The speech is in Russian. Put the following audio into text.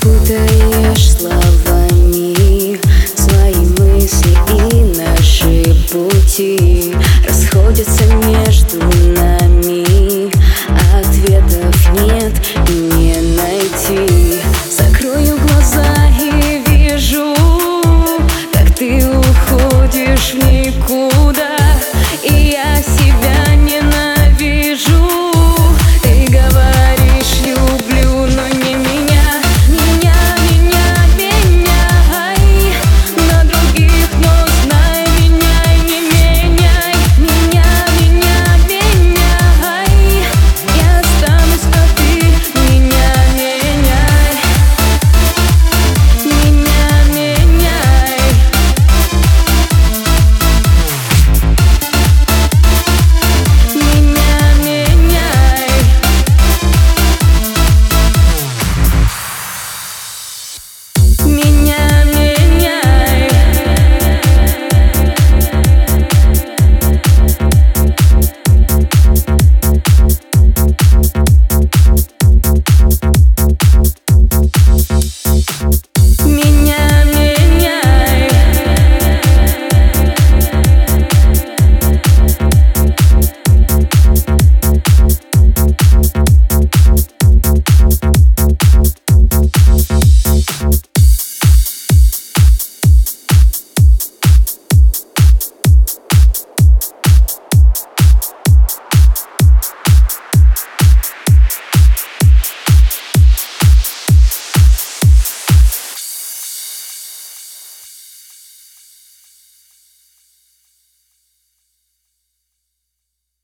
путаешь словами Свои мысли и наши пути Расходятся между нами.